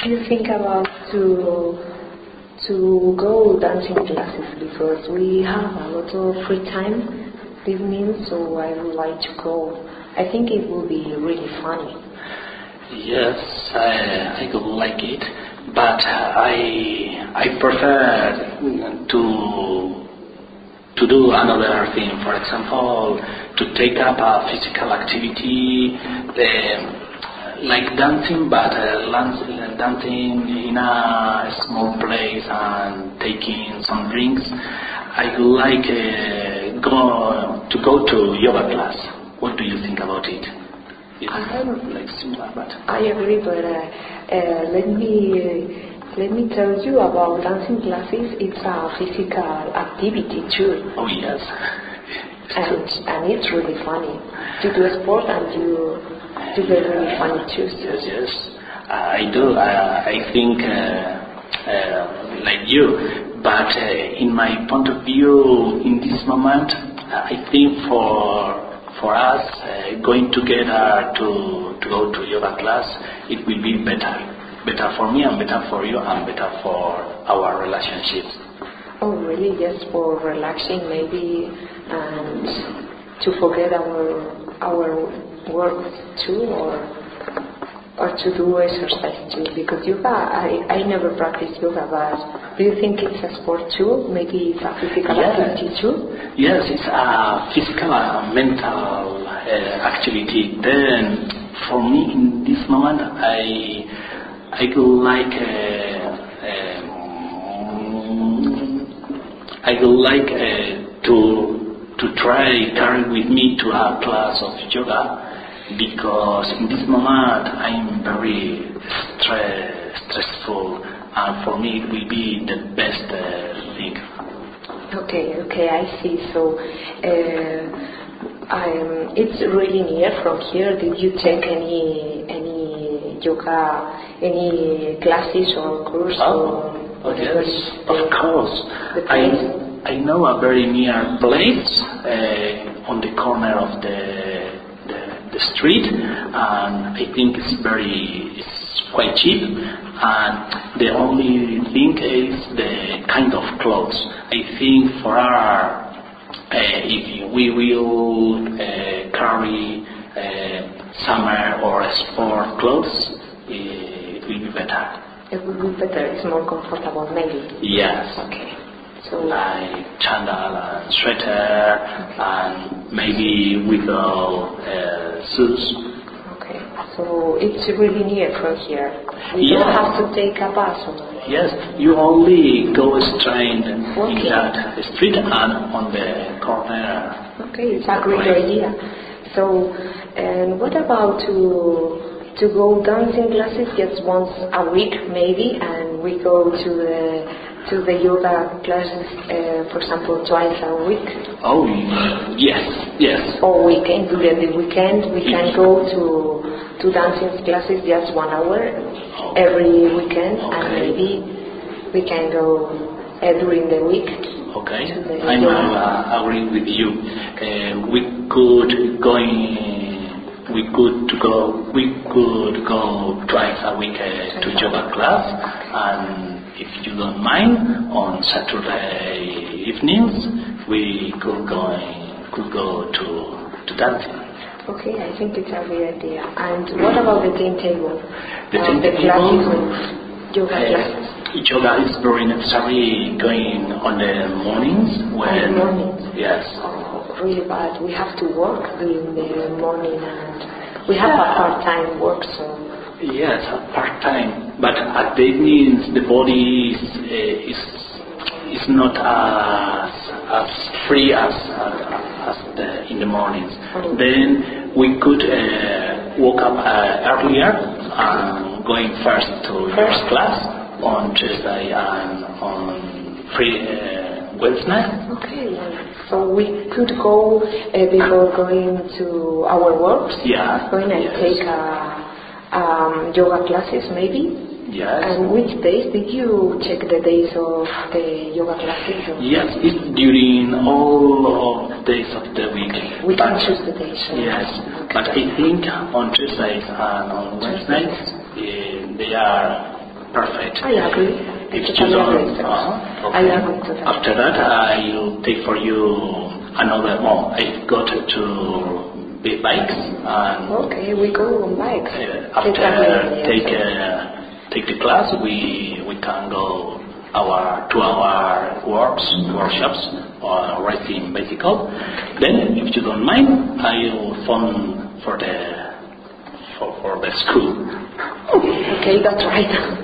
Do you think about to to go dancing classes because we have a lot of free time evening, so I would like to go. I think it will be really funny. Yes, I, think I could like it, but I I prefer to to do another thing. For example, to take up a physical activity, the, like dancing, but uh, dancing in a small place and taking some drinks. I like uh, go to go to yoga class. What do you think about it? It's Um, like similar, but I agree, but uh, uh, let me let me tell you about dancing classes. It's a physical activity too, oh yes, and and it's really funny. You do a sport and you you get really funny too. yes, yes. I do. I, I think uh, uh, like you, but uh, in my point of view, in this moment, I think for for us uh, going together to to go to yoga class, it will be better, better for me and better for you and better for our relationships. Oh, really? Yes, for relaxing maybe and to forget our our work too, or or to do exercise too. Because yoga, I I never practice yoga, but do you think it's a sport too? Maybe it's a physical Yes. activity too. Yes, it's a physical and mental uh, activity. Then, for me, in this moment, I I would like uh, um, I would like uh, to to try carry with me to a class of yoga because in this moment I'm very stre- stressful, and for me it will be the best uh, thing. Okay, okay, I see. So, uh, it's really near from here. Did you take any any yoga, any classes or course or Oh, yes, of course. I? I know a very near place uh, on the corner of the, the the street, and I think it's very it's quite cheap. And the only thing is the kind of clothes. I think for our uh, if we will uh, carry uh, summer or sport clothes, it will be better. It will be better. It's more comfortable, maybe. Yes. Okay. So, like chandal and sweater and maybe without uh, shoes. okay. So it's really near from here. We don't have to take a bus. Yes, you only go straight in Okay. that street and on the corner. Okay, it's a great idea. So, and what about to to go dancing classes just once a week maybe, and we go to the to the yoga classes, uh, for example, twice a week Oh, yes, yes. or weekend during the weekend we can go to to dancing classes just one hour every weekend, and maybe we can go uh, during the week. Okay, the I'm uh, agreeing with you. Uh, we could going. We could to go. We could go twice a week uh, to yoga class, and if you don't mind, on Saturday evenings we could go could go to to dancing. Okay, I think it's a great idea. And what about the timetable? The Uh, the timetable, classes of yoga classes. Uh, yoga is very necessary going on the mornings when mornings? yes. Oh, really bad. We have to work during the morning and we have a part-time work, so Yes, a part time. But at the evenings, the body is uh, is is not as as free as uh, as the, in the mornings. Oh. Then we could uh, wake up uh, earlier and going first to first class on Tuesday and on free uh, Wednesday. okay. So we could go uh, before going to our works. Yeah, Going and yes. take a, um, yoga classes maybe. Yes. And which days did you check the days of the yoga classes? Yes, it's during all of days of the week. We can But- choose the days. so- Yes, but I think on Tuesdays and on Wednesdays eh, they are perfect. I agree. If you don't, sir. uh, I agree to that. After that, I will take for you another one. I got to bikes and Okay, we go on bikes. uh, after amazing, take uh, take the class, we we can go our two hour works workshops or riding bicycle. Then, if you don't mind, I will phone for the for, for the school. Okay, that's right.